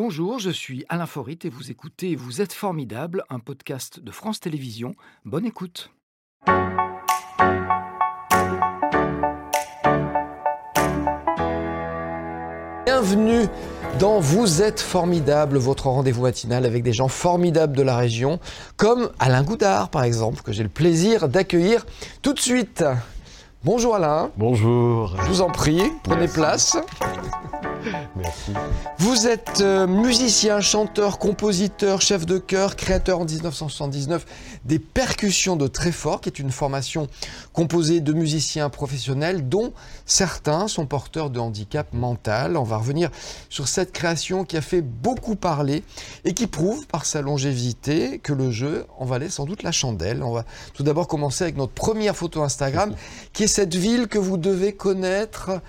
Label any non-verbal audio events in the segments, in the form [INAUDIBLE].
Bonjour, je suis Alain Forit et vous écoutez Vous êtes formidable, un podcast de France Télévisions. Bonne écoute. Bienvenue dans Vous êtes formidable, votre rendez-vous matinal avec des gens formidables de la région, comme Alain Goudard par exemple, que j'ai le plaisir d'accueillir tout de suite. Bonjour Alain. Bonjour. Je vous en prie, prenez place. Merci. Vous êtes euh, musicien, chanteur, compositeur, chef de chœur, créateur en 1979 des Percussions de Tréfort, qui est une formation composée de musiciens professionnels dont certains sont porteurs de handicap mental. On va revenir sur cette création qui a fait beaucoup parler et qui prouve par sa longévité que le jeu en valait sans doute la chandelle. On va tout d'abord commencer avec notre première photo Instagram, [LAUGHS] qui est cette ville que vous devez connaître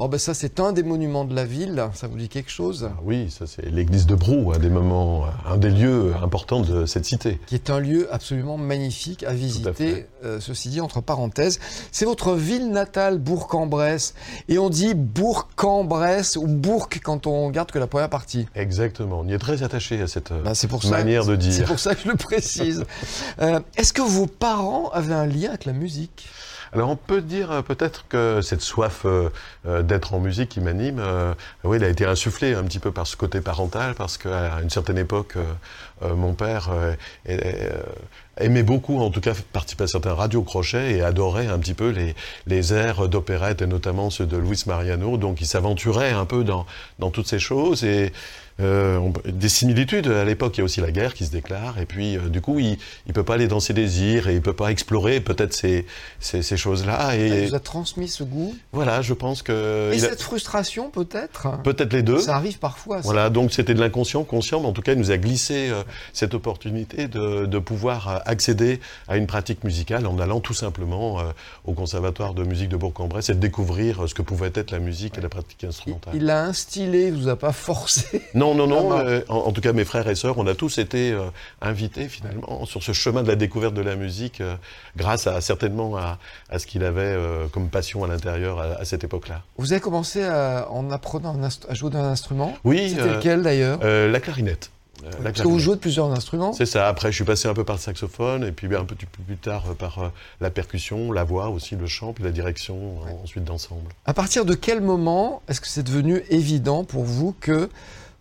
Oh ben ça c'est un des monuments de la ville, ça vous dit quelque chose? Ah Oui, ça c'est l'église de Brou, un des moments, un des lieux importants de cette cité. Qui est un lieu absolument magnifique à visiter, euh, ceci dit entre parenthèses. C'est votre ville natale, Bourg-en-Bresse, et on dit Bourg-en-Bresse ou Bourg quand on garde que la première partie. Exactement, on y est très attaché à cette bah, manière de dire. C'est pour ça que je le précise. [LAUGHS] euh, Est-ce que vos parents avaient un lien avec la musique? Alors on peut dire euh, peut-être que cette soif euh, euh, d'être en musique qui m'anime, oui, elle a été insufflée un petit peu par ce côté parental, parce qu'à une certaine époque, mon père aimait beaucoup, en tout cas, participer à certains radiocrochets et adorait un petit peu les, les airs d'opérette, et notamment ceux de Luis Mariano. Donc il s'aventurait un peu dans, dans toutes ces choses. Et euh, des similitudes. À l'époque, il y a aussi la guerre qui se déclare, et puis euh, du coup, il ne peut pas aller dans ses désirs et il peut pas explorer peut-être ces, ces, ces choses-là. Et il vous a transmis ce goût. Voilà, je pense que. Et cette frustration, peut-être. Peut-être les deux. Ça arrive parfois. Ça. Voilà, donc c'était de l'inconscient, conscient, mais en tout cas, il nous a glissé euh, cette opportunité de, de, pouvoir accéder à une pratique musicale en allant tout simplement au conservatoire de musique de Bourg-en-Bresse et de découvrir ce que pouvait être la musique et la pratique instrumentale. Il, il a instillé, il vous a pas forcé. Non, non, non, non. Euh, en, tout cas, mes frères et sœurs, on a tous été euh, invités finalement sur ce chemin de la découverte de la musique, euh, grâce à certainement à, ce qu'il avait comme passion à l'intérieur à, cette époque-là. Vous avez commencé en apprenant à jouer d'un instrument Oui. C'était lequel d'ailleurs La clarinette. Parce que vous jouez de plusieurs instruments C'est ça. Après, je suis passé un peu par le saxophone, et puis un peu plus tard par la percussion, la voix aussi, le chant, puis la direction ensuite d'ensemble. À partir de quel moment est-ce que c'est devenu évident pour vous que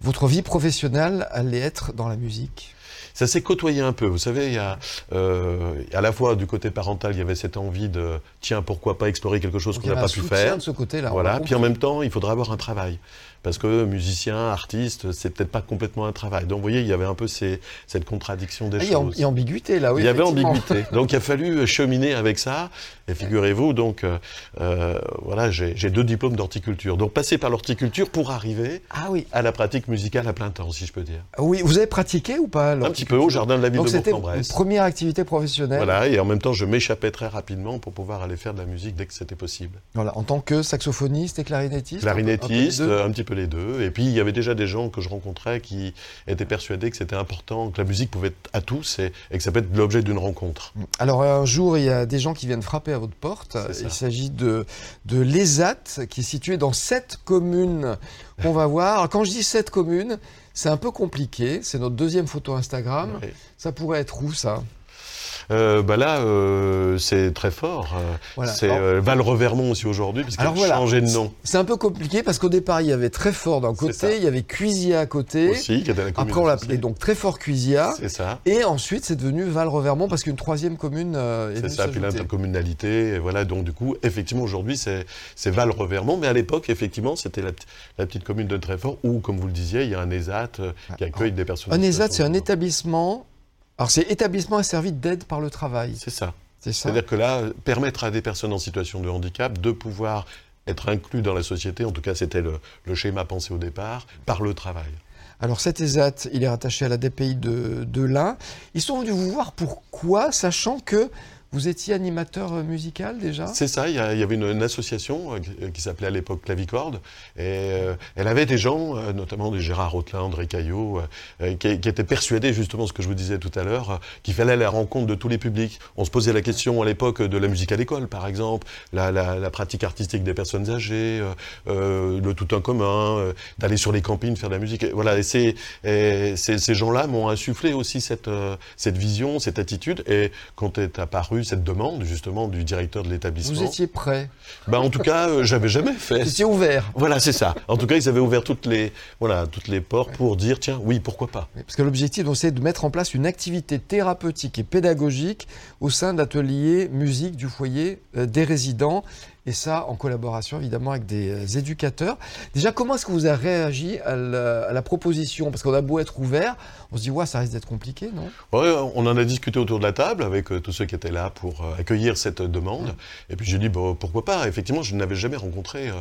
votre vie professionnelle allait être dans la musique? Ça s'est côtoyé un peu. Vous savez, il y a euh, à la fois du côté parental, il y avait cette envie de tiens, pourquoi pas explorer quelque chose qu'on n'a pas pu faire. De ce côté-là. Voilà. Puis en même temps, il faudra avoir un travail parce que musicien, artiste, c'est peut-être pas complètement un travail. Donc vous voyez, il y avait un peu ces, cette contradiction des ah, choses. Il y a ambiguïté là, oui. Il y avait ambiguïté. [LAUGHS] Donc il a fallu cheminer avec ça. Et figurez-vous, donc euh, euh voilà, j'ai deux diplômes d'horticulture. Donc passer par l'horticulture pour arriver ah, oui. à la pratique musicale à plein temps, si je peux dire. Oui, vous avez pratiqué ou pas Un petit peu au jardin de la ville donc de Bourg-en-Bresse. C'était première activité professionnelle. Voilà, et en même temps, je m'échappais très rapidement pour pouvoir aller faire de la musique dès que c'était possible. Voilà, en tant que saxophoniste et clarinettiste. Clarinettiste, un, un, petit peu les deux. Et puis il y avait déjà des gens que je rencontrais qui étaient persuadés que c'était important, que la musique pouvait être à tous et, que ça peut être l'objet d'une rencontre. Alors un jour, il y a des gens qui viennent frapper à votre porte. Il s'agit de, de l'ESAT, qui est situé dans sept communes qu'on va voir. Alors, quand je dis sept communes, c'est un peu compliqué. C'est notre deuxième photo Instagram. Ça pourrait être où ça? Euh, bah là, euh, c'est très fort. Euh, c'est euh, Val-Revermont aussi aujourd'hui, puisqu'il a changé de nom. C'est un peu compliqué parce qu'au départ, il y avait très fort d'un côté, il y avait Cuisia à côté. Aussi, qui était la Après, on l'appelait donc très fort Cuisia. C'est ça. Et ensuite, c'est devenu Val-Revermont parce qu'une troisième commune est C'est ça, puis l'intercommunalité. Et voilà, donc du coup, effectivement, aujourd'hui, c'est Val-Revermont. Mais à l'époque, effectivement, c'était la, la, petite commune de Treffort où, comme vous le disiez, il y a un ESAT qui accueille des personnes. Un ESAT, c'est un établissement alors c'est établissement asservi d'aide par le travail. C'est ça. C'est-à-dire que là, permettre à des personnes en situation de handicap de pouvoir être inclus dans la société, en tout cas c'était le, schéma pensé au départ, par le travail. Alors cet ESAT, il est rattaché à la DPI de, de l'Ain. Ils sont venus vous voir pourquoi, sachant que Vous étiez animateur euh, musical déjà? C'est ça, il y, avait une, association euh, qui, s'appelait à l'époque Clavicorde, et euh, elle avait des gens, notamment des Gérard Rotelin, André Caillot, qui, étaient persuadés, justement, ce que je vous disais tout à l'heure, qu'il fallait aller à la rencontre de tous les publics. On se posait la question à l'époque de la musique à l'école, par exemple, la, pratique artistique des personnes âgées, le tout en commun, d'aller sur les campings faire de la musique. Voilà, et, ces gens-là m'ont insufflé aussi cette, cette vision, cette attitude, et quand est apparu cette demande justement du directeur de l'établissement. Vous étiez prêt ben, En tout cas, euh, j'avais jamais fait. C'était ouvert. Voilà, c'est ça. En tout cas, ils avaient ouvert toutes les, voilà, toutes les portes pour dire tiens, oui, pourquoi pas. Parce que l'objectif, c'est de mettre en place une activité thérapeutique et pédagogique au sein d'ateliers musique du foyer euh, des résidents et ça en collaboration évidemment avec des euh, éducateurs. Déjà, comment est-ce que vous avez réagi à la, proposition? Parce qu'on a beau être ouvert, on se dit, ouais, ça risque d'être compliqué, non? On en a discuté autour de la table avec euh, tous ceux qui étaient là pour euh, accueillir cette demande. Et puis j'ai dit, bon, pourquoi pas? Effectivement, je n'avais jamais rencontré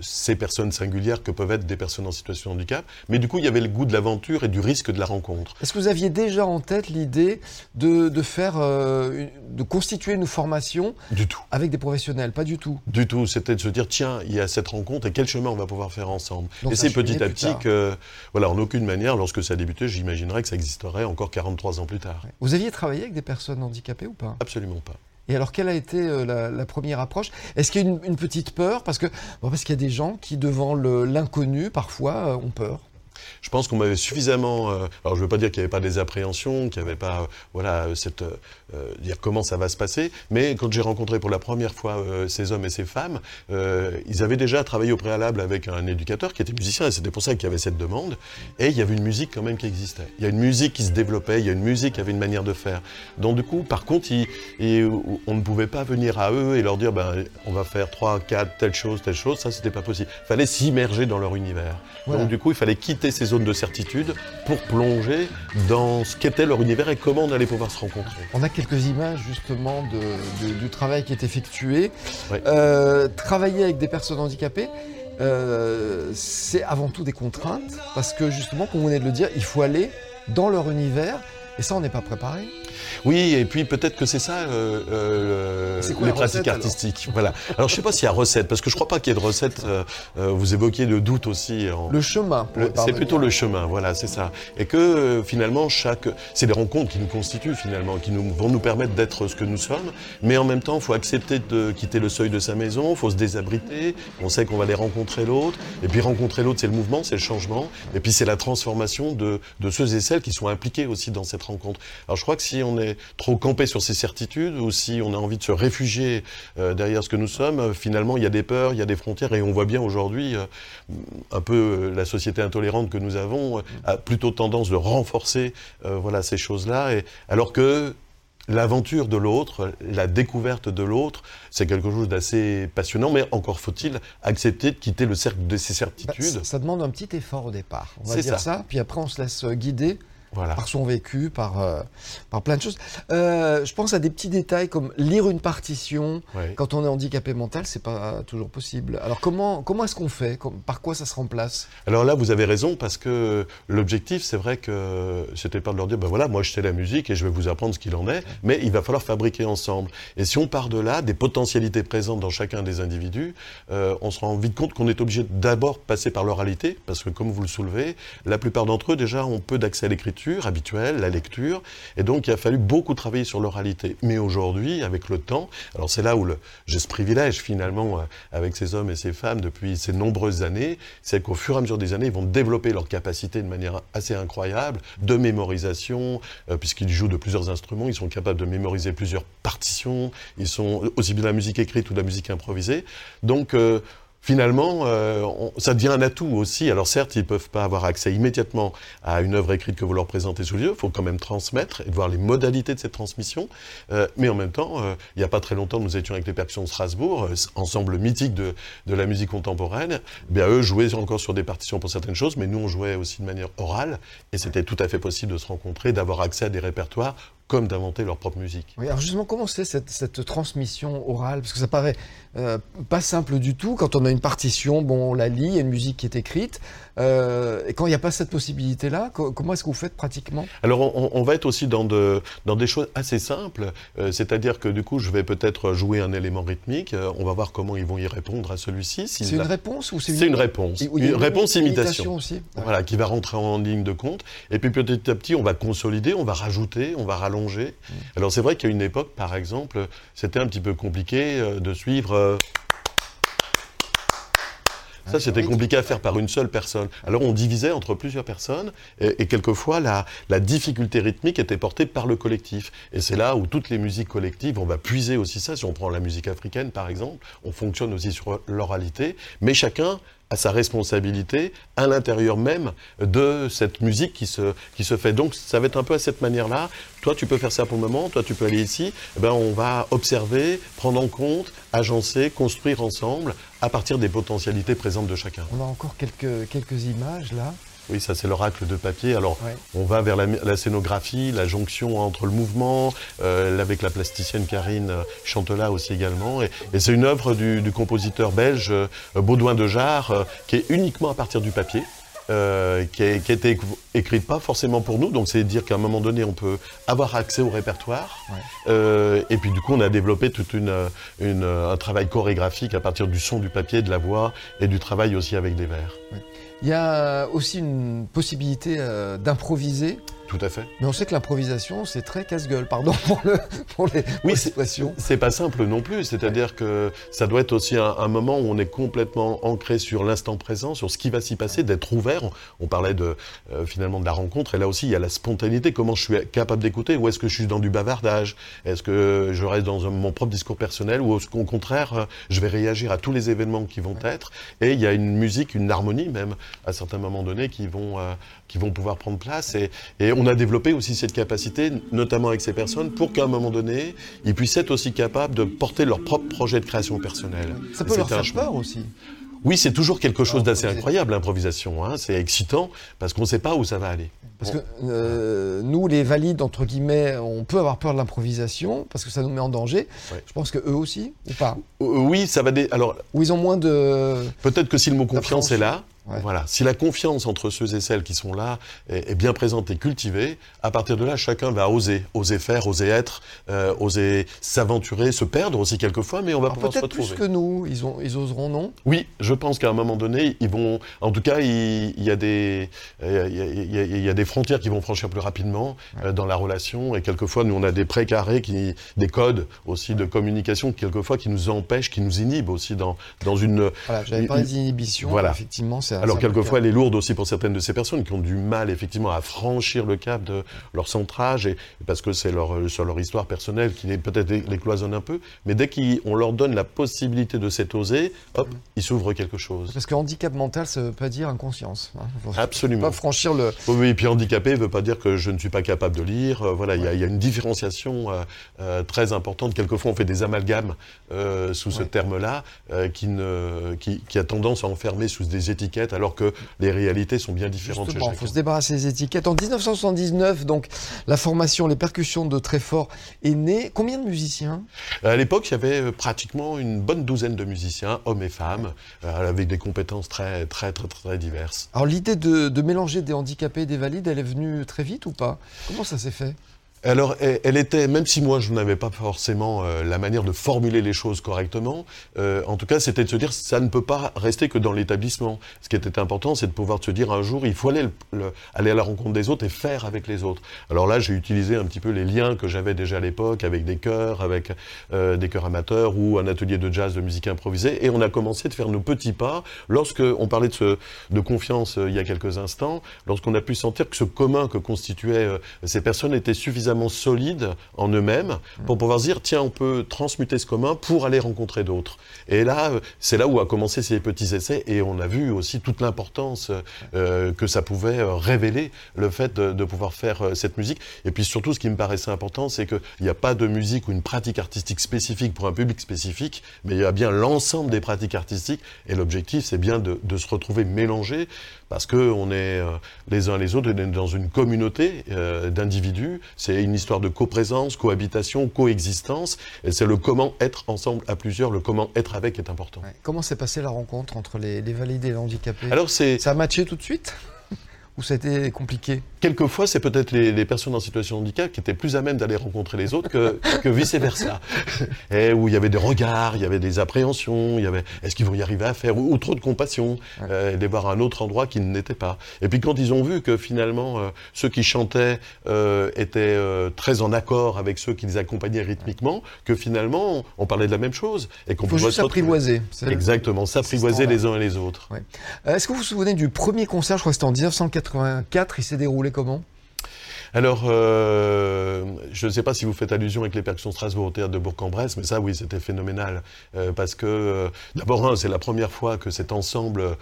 ces personnes singulières que peuvent être des personnes en situation de handicap. Mais du coup, il y avait le goût de l'aventure et du risque de la rencontre. Est-ce que vous aviez déjà en tête l'idée de, de, faire, de constituer une formation Du tout. avec des professionnels? Pas du tout. Du tout, c'était de se dire, tiens, il y a cette rencontre et quel chemin on va pouvoir faire ensemble. et c'est petit à petit que, voilà, en aucune manière, lorsque ça a débuté, j'imaginerais que ça existerait encore 43 ans plus tard. Vous aviez travaillé avec des personnes handicapées ou pas? Absolument pas. Et alors, quelle a été euh, la, première approche? Est-ce qu'il y a une, une, petite peur? Parce que parce qu'il y a des gens qui, devant l'inconnu, parfois, euh, ont peur. Je pense qu'on m'avait suffisamment. Euh, alors, je ne veux pas dire qu'il n'y avait pas des appréhensions, qu'il n'y avait pas, euh, voilà, cette euh, dire comment ça va se passer. Mais quand j'ai rencontré pour la première fois ces hommes et ces femmes, ils avaient déjà travaillé au préalable avec un éducateur qui était musicien, et c'était pour ça qu'il y avait cette demande. Et il y avait une musique quand même qui existait. Il y a une musique qui se développait, il y a une musique qui avait une manière de faire. Donc du coup, par contre, on ne pouvait pas venir à eux et leur dire, ben, on va faire trois, quatre, telle chose, telle chose. Ça, c'était pas possible. Il fallait s'immerger dans leur univers. Donc du coup, il fallait quitter ces zones de certitude pour plonger dans ce qu'était leur univers et comment on allait pouvoir se rencontrer. On a quelques images justement du travail qui est effectué. Euh, travailler avec des personnes handicapées, euh, c'est avant tout des contraintes parce que justement, comme vous venez de le dire, il faut aller dans leur univers et ça, on n'est pas préparé. Oui, et puis peut-être que c'est ça euh, euh les pratiques artistiques. voilà. Alors je ne sais pas s'il y a recette, parce que je ne crois pas qu'il y ait de recette. Euh, euh, vous évoquiez le doute aussi. Le chemin. C'est plutôt le chemin, voilà, c'est ça. Et que finalement, chaque, c'est des rencontres qui nous constituent finalement, qui nous, vont nous permettre d'être ce que nous sommes. Mais en même temps, il faut accepter de quitter le seuil de sa maison, il faut se désabriter. On sait qu'on va aller rencontrer l'autre. Et puis rencontrer l'autre, c'est le mouvement, c'est le changement. Et puis c'est la transformation de, de ceux et celles qui sont impliqués aussi dans cette rencontre. Alors je crois que si on est trop campé sur ses certitudes ou si on a envie de se réfugier euh, derrière ce que nous sommes, euh, finalement il y a des peurs, il y a des frontières et on voit bien aujourd'hui euh, un peu la société intolérante que nous avons a plutôt tendance de renforcer voilà ces choses-là et alors que L'aventure de l'autre, la découverte de l'autre, c'est quelque chose d'assez passionnant, mais encore faut-il accepter de quitter le cercle de ses certitudes. Bah, ça, demande un petit effort au départ, on va dire ça. ça. Puis après, on se laisse guider par son vécu, par, euh, par plein de choses. Euh, je pense à des petits détails comme lire une partition. Quand on est handicapé mental, c'est pas toujours possible. Alors comment, comment est-ce qu'on fait? Par quoi ça se remplace? Alors là, vous avez raison, parce que l'objectif, c'est vrai que c'était pas de leur dire, ben voilà, moi je sais la musique et je vais vous apprendre ce qu'il en est, mais il va falloir fabriquer ensemble. Et si on part de là, des potentialités présentes dans chacun des individus, euh, on se rend vite compte qu'on est obligé d'abord passer par l'oralité, parce que comme vous le soulevez, la plupart d'entre eux déjà ont peu d'accès à l'écriture habituelle, la lecture, et donc il a fallu beaucoup travailler sur l'oralité. Mais aujourd'hui, avec le temps, alors c'est là où j'ai ce privilège finalement euh, avec ces hommes et ces femmes depuis ces nombreuses années, c'est qu'au fur et à mesure des années, ils vont développer leur capacité de manière assez incroyable de mémorisation, euh, puisqu'ils jouent de plusieurs instruments, ils sont capables de mémoriser plusieurs partitions, ils sont aussi bien de la musique écrite ou de la musique improvisée. Donc euh, finalement, euh, ça devient un atout aussi. Alors certes, ils ne peuvent pas avoir accès immédiatement à une œuvre écrite que vous leur présentez sous les yeux. Il faut quand même transmettre et voir les modalités de cette transmission. Euh, mais en même temps, euh, il n'y a pas très longtemps, nous étions avec les Percussions de Strasbourg, ensemble mythique de, de, la musique contemporaine. Eh bien, eux jouaient encore sur des partitions pour certaines choses, mais nous, on jouait aussi de manière orale. Et c'était tout à fait possible de se rencontrer, d'avoir accès à des répertoires comme d'inventer leur propre musique. Oui, alors justement, comment c'est cette, cette, transmission orale? Parce que ça paraît euh, pas simple du tout. Quand on a une partition, bon, on la lit, il y a une musique qui est écrite. Euh, et quand il n'y a pas cette possibilité-là, comment est-ce que vous faites pratiquement? Alors, on, on, va être aussi dans, de, dans des choses assez simples. Euh, c'est-à-dire que du coup, je vais peut-être jouer un élément rythmique. Euh, on va voir comment ils vont y répondre à celui-ci. c'est une réponse ou c'est une... une... réponse. une, réponse imitation. aussi. Voilà, qui va rentrer en ligne de compte. Et puis petit à petit, on va consolider, on va rajouter, on va rallonger. Mm. Alors c'est vrai qu'à une époque, par exemple, c'était un petit peu compliqué de suivre ça, c'était compliqué à faire par une seule personne. Alors, on divisait entre plusieurs personnes, et, quelquefois, la, la, difficulté rythmique était portée par le collectif. Et c'est là où toutes les musiques collectives, on va puiser aussi ça. Si on prend la musique africaine, par exemple, on fonctionne aussi sur l'oralité, mais chacun à sa responsabilité à l'intérieur même de cette musique qui se, qui se fait. Donc ça va être un peu à cette manière-là. Toi, tu peux faire ça pour le moment, toi, tu peux aller ici. Eh ben, on va observer, prendre en compte, agencer, construire ensemble à partir des potentialités présentes de chacun. On a encore quelques, quelques images là. Oui, ça c'est l'oracle de papier. Alors, on va vers la, scénographie, la jonction entre le mouvement, euh, avec la plasticienne Karine euh, Chantela aussi également. Et, c'est une œuvre du, compositeur belge euh, Baudouin de Jarre, qui est uniquement à partir du papier. qui, a, été écrite pas forcément pour nous, donc c'est dire qu'à un moment donné on peut avoir accès au répertoire. et puis du coup on a développé tout une, un travail chorégraphique à partir du son du papier, de la voix et du travail aussi avec des vers. Il y a aussi une possibilité euh, d'improviser tout à fait. Mais on sait que l'improvisation, c'est très casse-gueule, pardon [LAUGHS] pour, le, pour les oui, expressions. C'est pas simple non plus, c'est-à-dire que ça doit être aussi un, moment où on est complètement ancré sur l'instant présent, sur ce qui va s'y passer, d'être ouvert. On, parlait de, euh, finalement de la rencontre, et là aussi il y a la spontanéité, comment je suis capable d'écouter, ou est-ce que je suis dans du bavardage, est-ce que je reste dans mon propre discours personnel, ou est-ce qu'au contraire, euh, je vais réagir à tous les événements qui vont être, et il y a une musique, une harmonie même, à certains moments donnés, qui vont, euh, qui vont pouvoir prendre place, et, et on a développé aussi cette capacité, notamment avec ces personnes, pour qu'à un moment donné, ils puissent être aussi capables de porter leur propre projet de création personnelle. Ça peut leur faire peur aussi. Oui, c'est toujours quelque chose d'assez incroyable, l'improvisation. Hein. C'est excitant parce qu'on ne sait pas où ça va aller. Parce que euh, nous, les valides, entre guillemets, on peut avoir peur de l'improvisation parce que ça nous met en danger. Je pense que eux aussi, ou pas? Euh, Oui, ça va. Dé... Alors, où ils ont moins de. Peut-être que si le mot confiance est là, voilà. Si la confiance entre ceux et celles qui sont là est, bien présente et cultivée, à partir de là, chacun va oser, oser faire, oser être, euh, oser s'aventurer, se perdre aussi quelquefois, mais on va pouvoir se retrouver. Peut-être plus que nous, ils, ont, ils oseront, non? Oui, je pense qu'à un moment donné, ils vont. En tout cas, il, y, a des, il, y a, des frontières qui vont franchir plus rapidement euh, dans la relation, et quelquefois, nous, on a des précarés, qui, des codes aussi de communication, quelquefois, qui nous empêchent, qui nous inhibent aussi dans, dans une. Voilà, j'avais parlé d'inhibition, voilà. effectivement, alors quelquefois, elle est lourde aussi pour certaines de ces personnes qui ont du mal effectivement à franchir le cap de leur centrage, et, parce que c'est leur, sur leur histoire personnelle qui peut-être les cloisonne un peu. Mais dès qu'on leur donne la possibilité de s'être osé, hop, mm. il s'ouvre quelque chose. Parce que handicap mental, ça veut pas dire inconscience. Hein. Absolument. Pas franchir le. Oui, et puis handicapé ne veut pas dire que je ne suis pas capable de lire. Euh, voilà, il y, a une différenciation euh, euh, très importante. Quelquefois, on fait des amalgames sous ce terme-là, qui, ne, qui, qui a tendance à enfermer sous des étiquettes alors que les réalités sont bien différentes. il faut se débarrasser des étiquettes. En 1979, donc, la formation Les Percussions de Tréfort est née. Combien de musiciens? À l'époque, il y avait pratiquement une bonne douzaine de musiciens, hommes et femmes, avec des compétences très, très, très, très diverses. Alors, l'idée de, de mélanger des handicapés et des valides, elle est venue très vite ou pas? Comment ça s'est fait? Alors, elle était, même si moi je n'avais pas forcément euh, la manière de formuler les choses correctement, euh, en tout cas, c'était de se dire ça ne peut pas rester que dans l'établissement. Ce qui était important, c'est de pouvoir se dire un jour, il faut aller, aller à la rencontre des autres et faire avec les autres. Alors là, j'ai utilisé un petit peu les liens que j'avais déjà à l'époque avec des chœurs, avec euh, des chœurs amateurs ou un atelier de jazz de musique improvisée, et on a commencé de faire nos petits pas. Lorsque on parlait de, ce, de confiance il y a quelques instants, lorsqu'on a pu sentir que ce commun que constituaient ces personnes était suffisamment solides en eux-mêmes pour pouvoir se dire tiens, on peut transmuter ce commun pour aller rencontrer d'autres. Et là, c'est là où a commencé ces petits essais et on a vu aussi toute l'importance euh, que ça pouvait euh, révéler le fait de, pouvoir faire euh, cette musique. Et puis surtout, ce qui me paraissait important, c'est qu'il n'y a pas de musique ou une pratique artistique spécifique pour un public spécifique, mais il y a bien l'ensemble des pratiques artistiques. Et l'objectif, c'est bien de, se retrouver mélangés parce qu'on est les uns les autres, on dans une communauté d'individus. C'est une histoire de coprésence, cohabitation, coexistence. C'est le comment être ensemble à plusieurs, le comment être avec est important. Comment s'est passée la rencontre entre les, les validés et les handicapés? Alors c'est Ça a matché tout de suite? Ou ça a été compliqué Quelquefois, c'est peut-être les, personnes en situation de handicap qui étaient plus à même d'aller rencontrer les autres que, que vice-versa. [LAUGHS] Et où il y avait des regards, il y avait des appréhensions, il y avait est-ce qu'ils vont y arriver à faire, ou, trop de compassion, euh, et voir un autre endroit qui n'était pas. Et puis quand ils ont vu que finalement, euh, ceux qui chantaient euh, étaient euh, très en accord avec ceux qui les accompagnaient rythmiquement, que finalement, on parlait de la même chose. Et qu'on pouvait s'apprivoiser. Exactement, s'apprivoiser les uns et les autres. Est-ce que vous vous souvenez du premier concert, je crois que c'était en 1984, il s'est déroulé comment? Alors, euh, je ne sais pas si vous faites allusion avec les percussions Strasbourg au théâtre de Bourg-en-Bresse, mais ça, oui, c'était phénoménal. Euh, parce que, euh, d'abord, c'est la première fois que cet ensemble,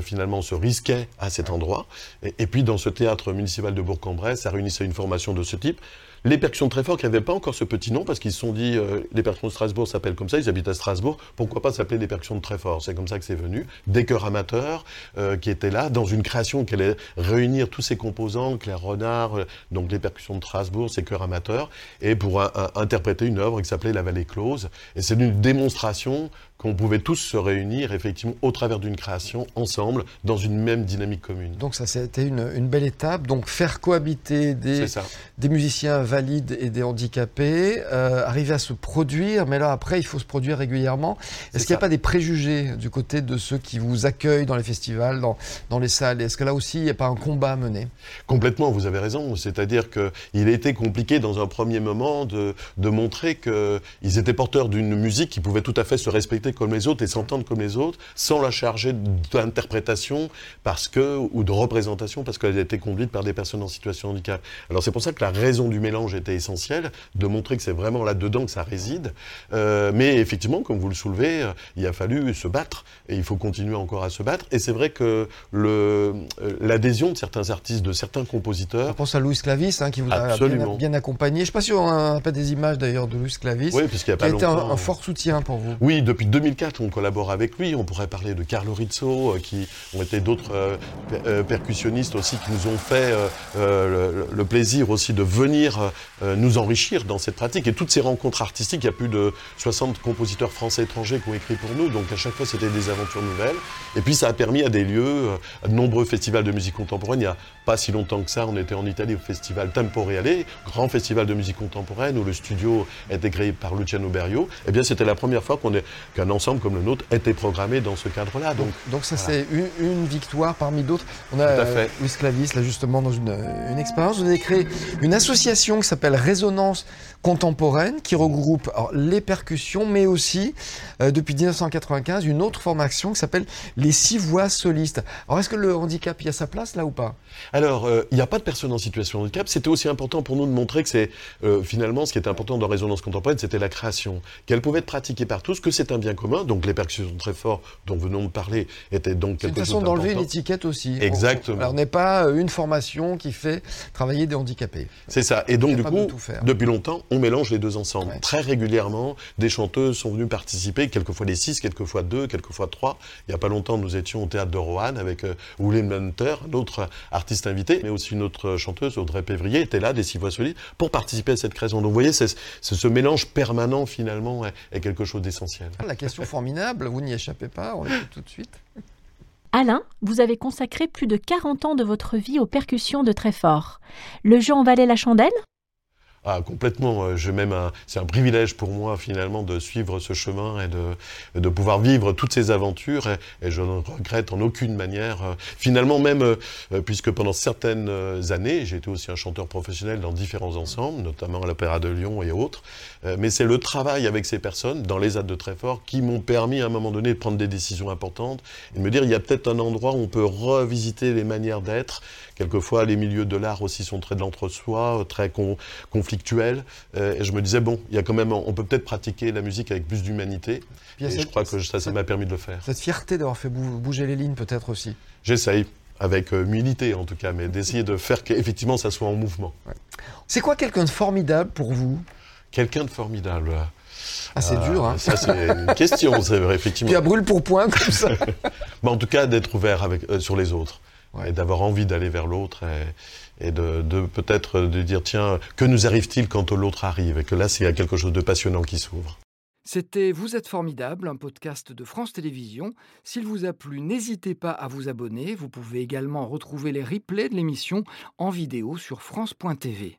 finalement, se risquait à cet endroit. Et, puis, dans ce théâtre municipal de Bourg-en-Bresse, ça réunissait une formation de ce type. Les percussions très fortes qui n'avaient pas encore ce petit nom parce qu'ils se sont dit euh, les percussions de Strasbourg s'appellent comme ça, ils habitent à Strasbourg, pourquoi pas s'appeler les percussions de très C'est comme ça que c'est venu. Des chœurs amateurs euh, qui étaient là dans une création qui allait réunir tous ces composants, Claire Renard, euh, donc les percussions de Strasbourg, ces chœurs amateurs, et pour interpréter une œuvre qui s'appelait La Vallée Close. Et c'est une démonstration qu'on pouvait tous se réunir effectivement au travers d'une création ensemble dans une même dynamique commune. Donc ça c'était une, une, belle étape. Donc faire cohabiter des, des musiciens valides et des handicapés, euh, arriver à se produire, mais là après il faut se produire régulièrement. Est-ce qu'il n'y a pas des préjugés du côté de ceux qui vous accueillent dans les festivals, dans, dans les salles? Est-ce que là aussi il n'y a pas un combat à mener Complètement, vous avez raison. C'est-à-dire qu'il a été compliqué dans un premier moment de, de montrer qu'ils étaient porteurs d'une musique qui pouvait tout à fait se respecter comme les autres et s'entendre comme les autres, sans la charger d'interprétation parce que, ou de représentation parce qu'elle a été conduite par des personnes en situation de handicap. Alors c'est pour ça que la raison du mélange était essentielle, de montrer que c'est vraiment là-dedans que ça réside. Euh, mais effectivement, comme vous le soulevez, euh, il a fallu se battre et il faut continuer encore à se battre. Et c'est vrai que euh, l'adhésion de certains artistes, de certains compositeurs. On pense à Louis Clavis hein, qui vous a bien, bien, accompagné. Je ne sais pas si on a pas des images d'ailleurs de Louis Clavis. Oui, puisqu'il a pas qui a été un, un, fort soutien pour vous. Oui, depuis 2004, on collabore avec lui. On pourrait parler de Carlo Rizzo, euh, qui ont été d'autres euh, euh, percussionnistes aussi qui nous ont fait le, plaisir aussi de venir nous enrichir dans cette pratique. Et toutes ces rencontres artistiques, il y a plus de 60 compositeurs français étrangers qui ont écrit pour nous. Donc à chaque fois, c'était des aventures nouvelles. Et puis ça a permis à des lieux, à de nombreux festivals de musique contemporaine. Il n'y a pas si longtemps que ça, on était en Italie au festival Temporeale, grand festival de musique contemporaine où le studio était créé par Luciano Berio. Eh bien, c'était la première fois qu'on est ensemble comme le nôtre était programmé dans ce cadre-là. Donc, donc, ça, c'est une, victoire parmi d'autres. On a euh, Luis Clavis, là, justement, dans une, une expérience. Vous avez créé une association qui s'appelle Résonance contemporaine, qui regroupe les percussions, mais aussi, euh, depuis 1995, une autre formation qui s'appelle les six voix solistes. Alors, est-ce que le handicap y a sa place, là, ou pas? Alors, euh, il n'y a pas de personnes en situation de handicap. C'était aussi important pour nous de montrer que c'est, finalement, ce qui était important dans Résonance contemporaine, c'était la création. Qu'elle pouvait être pratiquée par tous, que c'est un bien commun. Donc les percussions très forts dont venons de parler étaient donc quelque chose C'est une façon d'enlever une étiquette aussi. Exactement. Alors n'est pas euh, une formation qui fait travailler des handicapés. C'est ça. Et donc du coup, depuis longtemps, on mélange les deux ensemble. Très régulièrement, des chanteuses sont venues participer, quelquefois des six, quelquefois deux, quelquefois trois. Il n'y a pas longtemps, nous étions au théâtre de Roanne avec euh, William Hunter, un autre artiste invité, mais aussi une autre chanteuse, Audrey Pévrier, était là, des six voix solides, pour participer à cette création. Donc vous voyez, c'est ce mélange permanent finalement est, est quelque chose d'essentiel. Formidable, vous n'y échappez pas, on l'écoute tout de suite. Alain, vous avez consacré plus de 40 ans de votre vie aux percussions de Tréfort. Le jeu en valait la chandelle? Ah, complètement. Euh, je même c'est un privilège pour moi finalement de suivre ce chemin et de, de pouvoir vivre toutes ces aventures. Et, je ne regrette en aucune manière. Euh, finalement, même euh, puisque pendant certaines années, j'ai été aussi un chanteur professionnel dans différents ensembles, notamment à l'Opéra de Lyon et autres. mais c'est le travail avec ces personnes dans les de Tréfort qui m'ont permis à un moment donné de prendre des décisions importantes et de me dire il y a peut-être un endroit où on peut revisiter les manières d'être. Quelquefois, les milieux de l'art aussi sont très de l'entre-soi, très conflictuels euh, et je me disais, bon, il y a quand même, on peut peut-être pratiquer la musique avec plus d'humanité. Et je crois que ça, ça m'a permis de le faire. Cette fierté d'avoir fait bouger les lignes, peut-être aussi. J'essaye avec euh, humilité en tout cas, mais d'essayer de faire qu'effectivement ça soit en mouvement. C'est quoi quelqu'un de formidable pour vous? Quelqu'un de formidable ah, c'est dur, hein. Ça, c'est une question, c'est vrai, [LAUGHS] effectivement. Puis à brûle pour point, comme ça. [LAUGHS] en tout cas, d'être ouvert avec, euh, sur les autres. Et d'avoir envie d'aller vers l'autre. et de, peut-être de dire tiens, que nous arrive-t-il quand l'autre arrive? Et que là, c'est quelque chose de passionnant qui s'ouvre. C'était Vous êtes formidable, un podcast de France Télévisions. S'il vous a plu, n'hésitez pas à vous abonner. Vous pouvez également retrouver les replays de l'émission en vidéo sur France.tv.